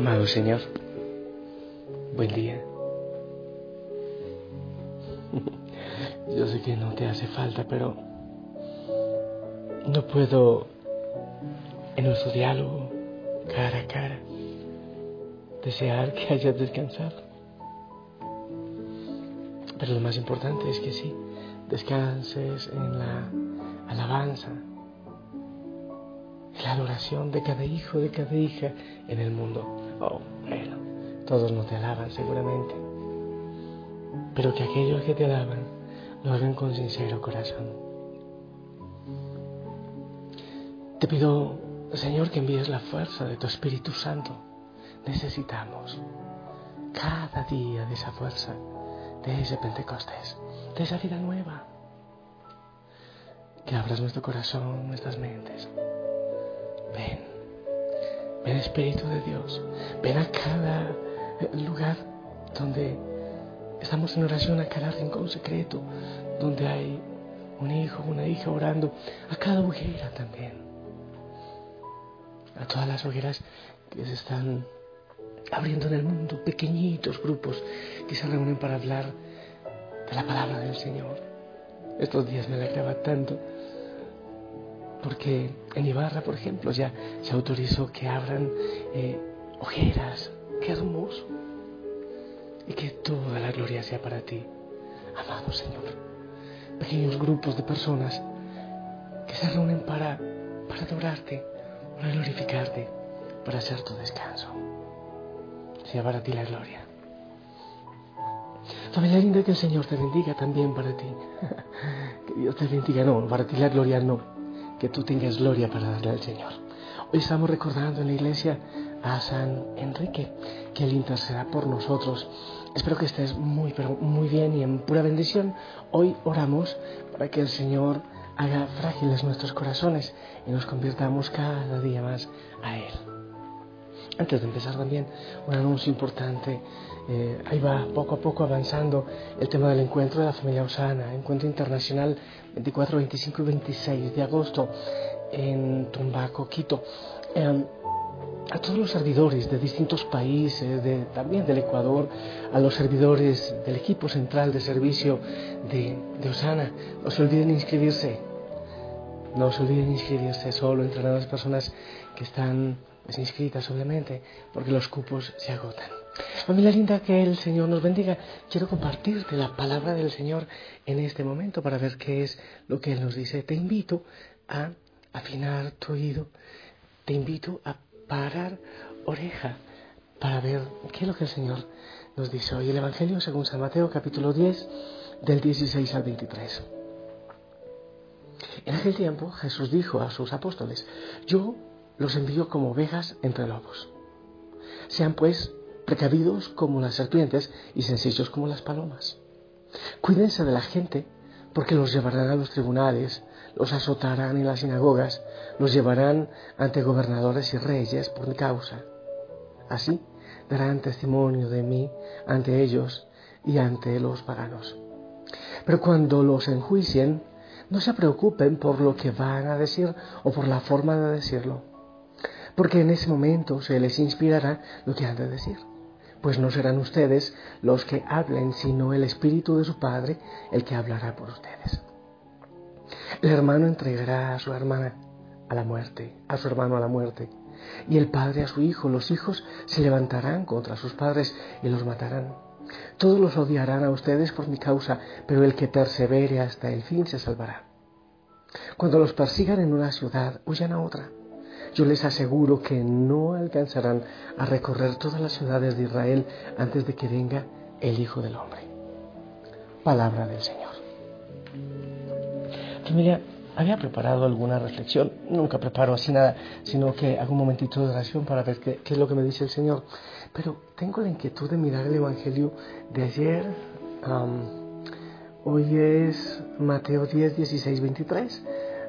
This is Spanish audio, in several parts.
Amado Señor, buen día. Yo sé que no te hace falta, pero no puedo en nuestro diálogo cara a cara desear que hayas descansado. Pero lo más importante es que sí, descanses en la alabanza, en la adoración de cada hijo, de cada hija en el mundo. Oh, bueno, todos no te alaban seguramente, pero que aquellos que te alaban lo hagan con sincero corazón. Te pido, Señor, que envíes la fuerza de tu Espíritu Santo. Necesitamos cada día de esa fuerza, de ese Pentecostés, de esa vida nueva. Que abras nuestro corazón, nuestras mentes. Ven. Ven Espíritu de Dios, ven a cada lugar donde estamos en oración, a cada rincón secreto, donde hay un hijo, una hija orando, a cada hoguera también, a todas las hogueras que se están abriendo en el mundo, pequeñitos grupos que se reúnen para hablar de la palabra del Señor. Estos días me alegraba tanto porque en Ibarra, por ejemplo, ya se autorizó que abran eh, ojeras. Qué hermoso. Y que toda la gloria sea para ti, amado Señor. Pequeños grupos de personas que se reúnen para, para adorarte, para glorificarte, para hacer tu descanso. Sea para ti la gloria. Familia linda, que el Señor te bendiga también para ti. que Dios te bendiga, no, para ti la gloria no que tú tengas gloria para darle al Señor. Hoy estamos recordando en la iglesia a San Enrique, que Él interceda por nosotros. Espero que estés muy, pero muy bien y en pura bendición. Hoy oramos para que el Señor haga frágiles nuestros corazones y nos convirtamos cada día más a Él. Antes de empezar también, un anuncio importante. Eh, ahí va poco a poco avanzando el tema del encuentro de la familia Osana, encuentro internacional 24, 25 y 26 de agosto en Tumbaco, Quito. Em, a todos los servidores de distintos países, de, también del Ecuador, a los servidores del equipo central de servicio de, de Osana, no se olviden inscribirse. No se olviden inscribirse, solo entre las personas que están pues, inscritas, obviamente, porque los cupos se agotan. Familia linda, que el Señor nos bendiga. Quiero compartirte la palabra del Señor en este momento para ver qué es lo que Él nos dice. Te invito a afinar tu oído, te invito a parar oreja para ver qué es lo que el Señor nos dice hoy. El Evangelio según San Mateo capítulo 10 del 16 al 23. En aquel tiempo Jesús dijo a sus apóstoles, yo los envío como ovejas entre lobos. Sean pues precavidos como las serpientes y sencillos como las palomas. Cuídense de la gente, porque los llevarán a los tribunales, los azotarán en las sinagogas, los llevarán ante gobernadores y reyes por mi causa. Así darán testimonio de mí ante ellos y ante los paganos. Pero cuando los enjuicien, no se preocupen por lo que van a decir o por la forma de decirlo, porque en ese momento se les inspirará lo que han de decir pues no serán ustedes los que hablen, sino el Espíritu de su Padre el que hablará por ustedes. El hermano entregará a su hermana a la muerte, a su hermano a la muerte, y el padre a su hijo. Los hijos se levantarán contra sus padres y los matarán. Todos los odiarán a ustedes por mi causa, pero el que persevere hasta el fin se salvará. Cuando los persigan en una ciudad, huyan a otra. Yo les aseguro que no alcanzarán a recorrer todas las ciudades de Israel antes de que venga el Hijo del Hombre. Palabra del Señor. Familia, había preparado alguna reflexión, nunca preparo así nada, sino que hago un momentito de oración para ver qué, es lo que me dice el Señor. Pero tengo la inquietud de mirar el Evangelio de ayer. hoy es Mateo 10, 16, 23.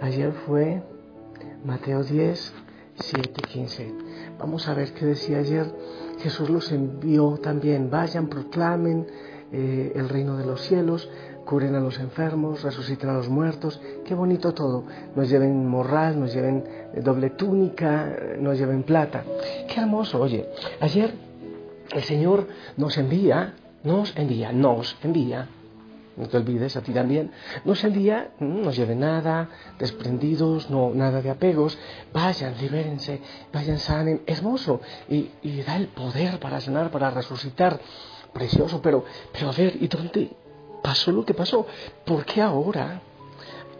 Ayer fue Mateo 10, 7, 15. Vamos a ver qué decía ayer. Jesús los envió también. Vayan, proclamen eh, el reino de los cielos, curen a los enfermos, resuciten a los muertos. Qué bonito todo. Nos lleven morral, nos lleven eh, doble túnica, nos lleven plata. Qué hermoso. Oye, ayer el Señor nos envía, nos envía, nos envía no te olvides, a ti también, nos envía, no lleve nada, desprendidos, no, nada de apegos, vayan, libérense, vayan, sanen, hermoso, y, y da el poder para sanar, para resucitar, precioso, pero, pero a ver, ¿y dónde pasó lo que pasó? ¿Por qué ahora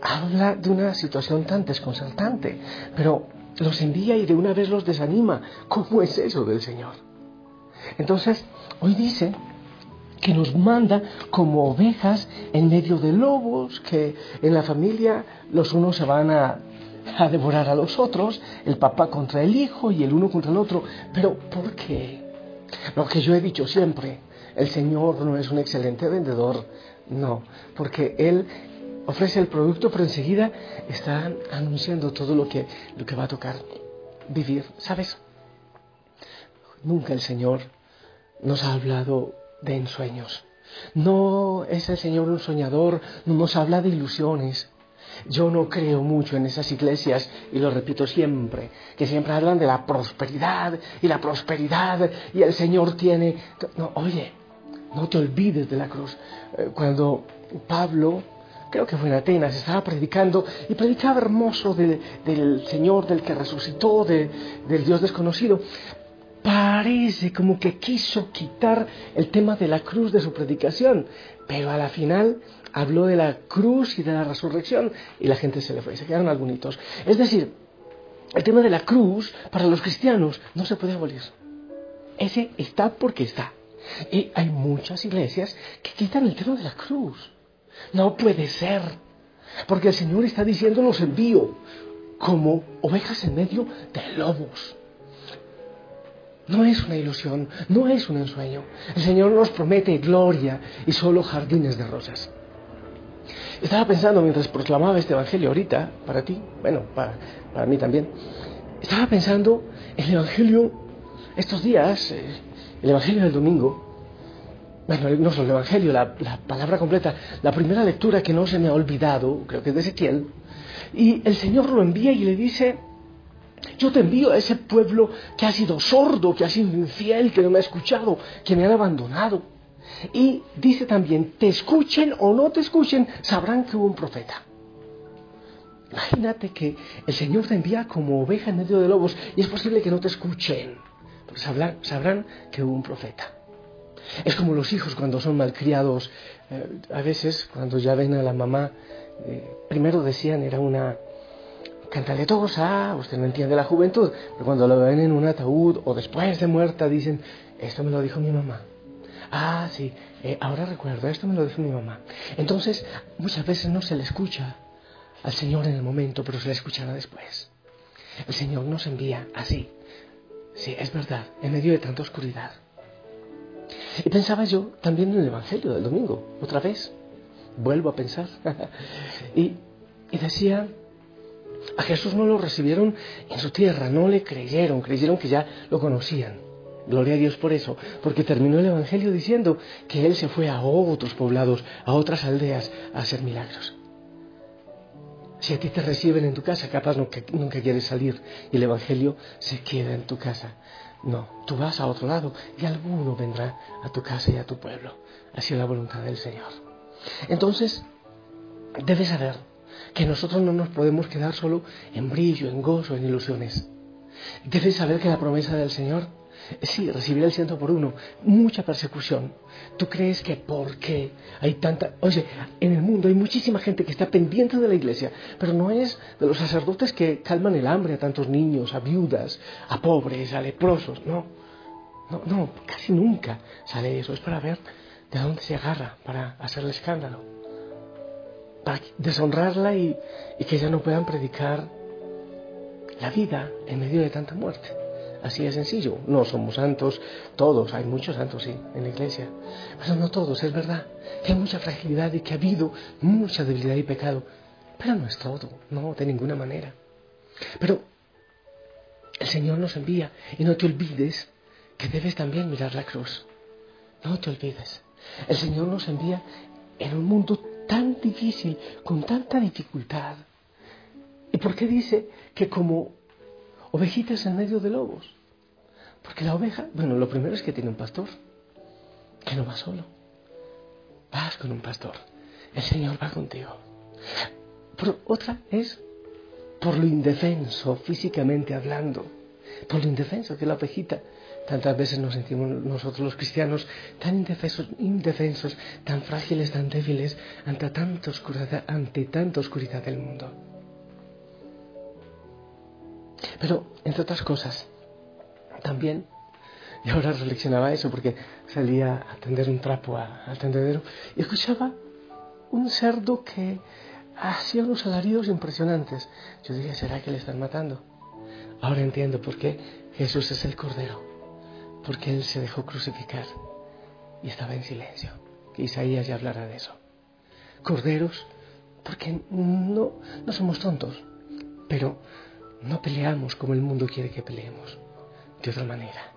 habla de una situación tan desconcertante? Pero los envía y de una vez los desanima. ¿Cómo es eso del Señor? Entonces, hoy dice que nos manda como ovejas en medio de lobos, que en la familia los unos se van a, devorar a los otros, el papá contra el hijo y el uno contra el otro. Pero ¿por qué? Lo que yo he dicho siempre, el Señor no es un excelente vendedor, no, porque Él ofrece el producto, pero enseguida está anunciando todo lo que, lo que va a tocar vivir. ¿Sabes? Nunca el Señor nos ha hablado de ensueños. No es el Señor un soñador, no nos habla de ilusiones. Yo no creo mucho en esas iglesias, y lo repito siempre, que siempre hablan de la prosperidad y la prosperidad, y el Señor tiene... No, oye, no te olvides de la cruz. Eh, cuando Pablo, creo que fue en Atenas, estaba predicando, y predicaba hermoso del Señor, del que resucitó, del Dios desconocido, parece como que quiso quitar el tema de la cruz de su predicación, pero a la final habló de la cruz y de la resurrección y la gente se le fue, se quedaron algunos. Es decir, el tema de la cruz para los cristianos no se puede abolir. Ese está porque está. Y hay muchas iglesias que quitan el tema de la cruz. No puede ser. Porque el Señor está diciendo los envío como ovejas en medio de lobos. No es una ilusión, no es un ensueño. El Señor nos promete gloria y solo jardines de rosas. Estaba pensando mientras proclamaba este Evangelio ahorita, para ti, bueno, para, mí también, estaba pensando en el Evangelio estos días, eh, el Evangelio del domingo, bueno, no solo el Evangelio, la, la, palabra completa, la primera lectura que no se me ha olvidado, creo que es de Ezequiel, y el Señor lo envía y le dice, yo te envío a ese pueblo que ha sido sordo, que ha sido infiel, que no me ha escuchado, que me han abandonado. Y dice también, te escuchen o no te escuchen, sabrán que hubo un profeta. Imagínate que el Señor te envía como oveja en medio de lobos y es posible que no te escuchen, pero sabrán, que hubo un profeta. Es como los hijos cuando son malcriados. Eh, a veces, cuando ya ven a la mamá, eh, primero decían era una, cantaletosa, usted no entiende la juventud, pero cuando lo ven en un ataúd o después de muerta dicen, esto me lo dijo mi mamá. Ah, sí, eh, ahora recuerdo, esto me lo dijo mi mamá. Entonces, muchas veces no se le escucha al Señor en el momento, pero se le escuchará después. El Señor nos envía así. Sí, es verdad, en medio de tanta oscuridad. Y pensaba yo también en el Evangelio del domingo, otra vez. Vuelvo a pensar. y, y decía, a Jesús no lo recibieron en su tierra, no le creyeron, creyeron que ya lo conocían. Gloria a Dios por eso, porque terminó el Evangelio diciendo que Él se fue a otros poblados, a otras aldeas, a hacer milagros. Si a ti te reciben en tu casa, capaz nunca, nunca quieres salir y el Evangelio se queda en tu casa. No, tú vas a otro lado y alguno vendrá a tu casa y a tu pueblo. Así es la voluntad del Señor. Entonces, debes saber que nosotros no nos podemos quedar solo en brillo, en gozo, en ilusiones. Debes saber que la promesa del Señor Sí, recibir el ciento por uno, mucha persecución. ¿Tú crees que por qué hay tanta... Oye, en el mundo hay muchísima gente que está pendiente de la iglesia, pero no es de los sacerdotes que calman el hambre a tantos niños, a viudas, a pobres, a leprosos, no. No, no, casi nunca sale eso. Es para ver de dónde se agarra, para hacer el escándalo, para deshonrarla y, que ya no puedan predicar la vida en medio de tanta muerte. Así de sencillo. No somos santos todos, hay muchos santos, sí, en la iglesia. Pero no todos, es verdad. Hay mucha fragilidad y que ha habido mucha debilidad y pecado. Pero no es todo, no, de ninguna manera. Pero el Señor nos envía y no te olvides que debes también mirar la cruz. No te olvides. El Señor nos envía en un mundo tan difícil, con tanta dificultad. ¿Y por qué dice que como ovejitas en medio de lobos. Porque la oveja, bueno, lo primero es que tiene un pastor, que no va solo. Vas con un pastor. El Señor va contigo. Por otra es por lo indefenso, físicamente hablando. Por lo indefenso que la ovejita. Tantas veces nos sentimos nosotros los cristianos tan indefensos, tan frágiles, tan débiles ante tanta oscuridad, ante tanta oscuridad del mundo. Pero, entre otras cosas, también, y ahora reflexionaba eso porque salía a tender un trapo al tendedero y escuchaba un cerdo que hacía unos alaridos impresionantes. Yo dije, ¿será que le están matando? Ahora entiendo por qué Jesús es el Cordero, porque Él se dejó crucificar y estaba en silencio. Isaías ya hablará de eso. Corderos, porque no, no somos tontos, pero no peleamos como el mundo quiere que peleemos, de otra manera,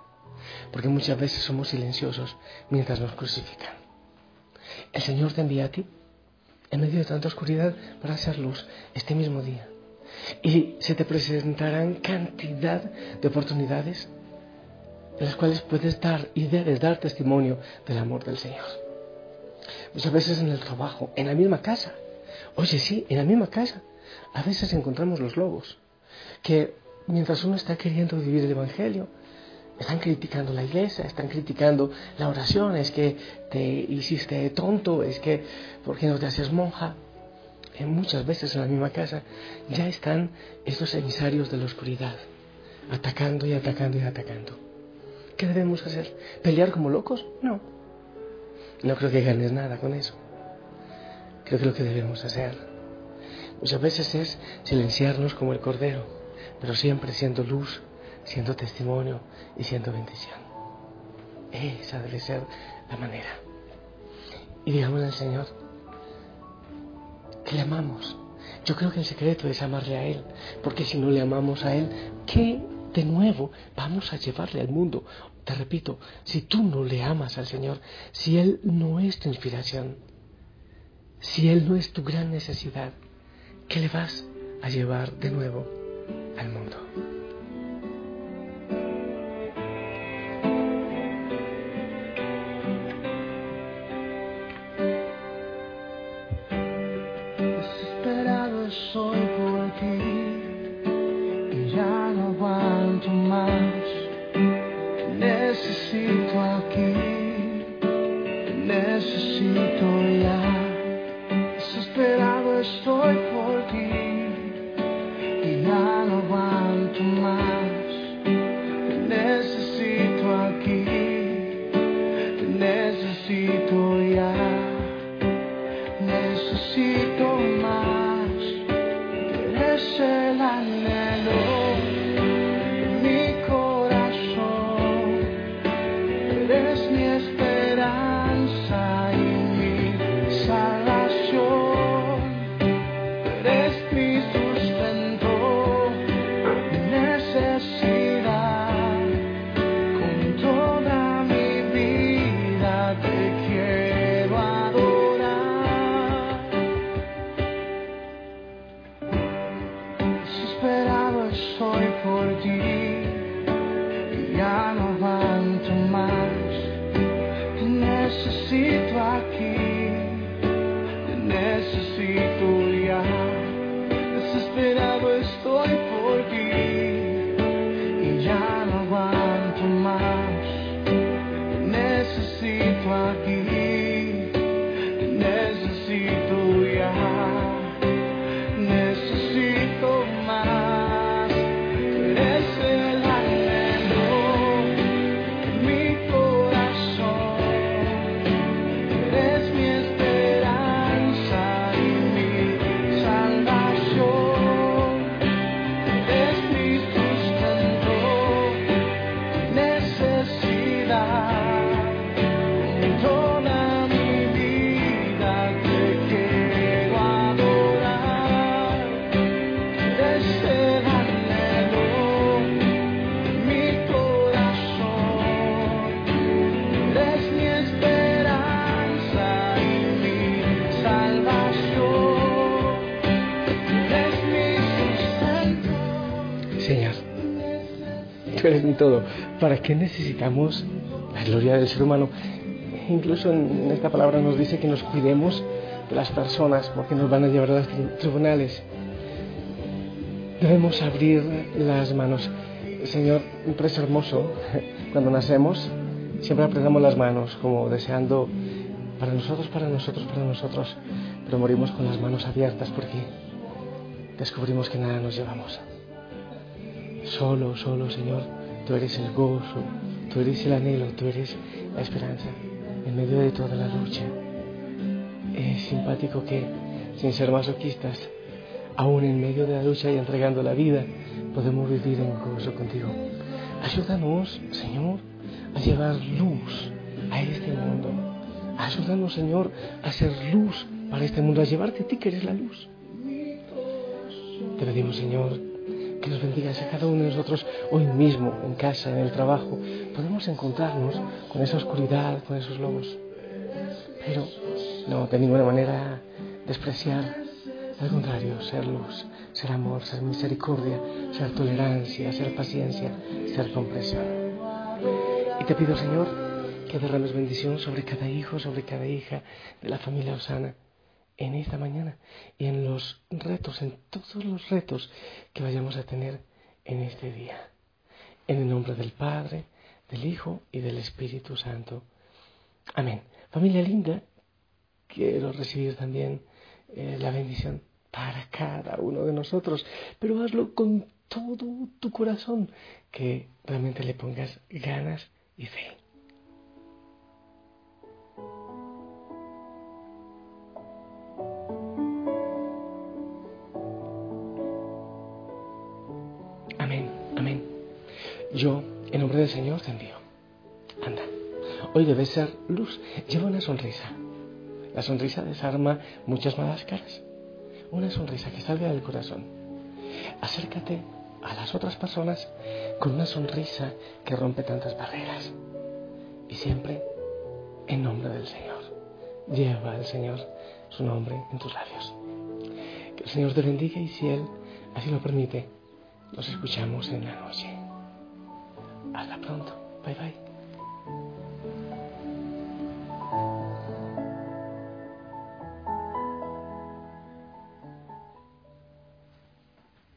porque muchas veces somos silenciosos mientras nos crucifican. El Señor te envía a ti en medio de tanta oscuridad para hacer luz este mismo día. Y se te presentarán cantidad de oportunidades en las cuales puedes dar y debes dar testimonio del amor del Señor. Muchas veces en el trabajo, en la misma casa. Oye, sí, en la misma casa. A veces encontramos los lobos que mientras uno está queriendo vivir el Evangelio, están criticando la iglesia, están criticando la oración, es que te hiciste tonto, es que, ¿por qué no te haces monja? En muchas veces en la misma casa ya están estos emisarios de la oscuridad, atacando y atacando y atacando. ¿Qué debemos hacer? ¿Pelear como locos? No. No creo que ganes nada con eso. Creo que lo que debemos hacer muchas veces es silenciarnos como el cordero pero siempre siendo luz, siendo testimonio y siendo bendición. Esa debe ser la manera. Y digamos al Señor que le amamos. Yo creo que el secreto es amarle a Él, porque si no le amamos a Él, ¿qué de nuevo vamos a llevarle al mundo? Te repito, si tú no le amas al Señor, si Él no es tu inspiración, si Él no es tu gran necesidad, ¿qué le vas a llevar de nuevo al mundo. si ya. Tú todo. ¿Para qué necesitamos la gloria del ser humano? Incluso en esta palabra nos dice que nos cuidemos de las personas porque nos van a llevar a los tri- tribunales. Debemos abrir las manos. Señor, precio hermoso. Cuando nacemos, siempre apretamos las manos como deseando para nosotros, para nosotros, para nosotros. Pero morimos con las manos abiertas porque descubrimos que nada nos llevamos. Solo, solo, Señor, tú eres el gozo, tú eres el anhelo, tú eres la esperanza en medio de toda la lucha. Es simpático que, sin ser masoquistas, aún en medio de la lucha y entregando la vida, podemos vivir en gozo contigo. Ayúdanos, Señor, a llevar luz a este mundo. Ayúdanos, Señor, a ser luz para este mundo, a llevarte a ti que eres la luz. Te pedimos, Señor, que nos bendigas a cada uno de nosotros hoy mismo, en casa, en el trabajo. Podemos encontrarnos con esa oscuridad, con esos lobos. Pero no de ninguna manera despreciar. Al contrario, ser luz, ser amor, ser misericordia, ser tolerancia, ser paciencia, ser comprensión. Y te pido, Señor, que derrames bendición sobre cada hijo, sobre cada hija de la familia Osana en esta mañana y en los retos, en todos los retos que vayamos a tener en este día. En el nombre del Padre, del Hijo y del Espíritu Santo. Amén. Familia linda, quiero recibir también eh, la bendición para cada uno de nosotros, pero hazlo con todo tu corazón, que realmente le pongas ganas y fe. Yo, en nombre del Señor, te envío. Anda, hoy debes ser luz. Lleva una sonrisa. La sonrisa desarma muchas malas caras. Una sonrisa que salga del corazón. Acércate a las otras personas con una sonrisa que rompe tantas barreras. Y siempre en nombre del Señor. Lleva al Señor su nombre en tus labios. Que el Señor te bendiga y si Él así lo permite, nos escuchamos en la noche. Hasta pronto. Bye bye.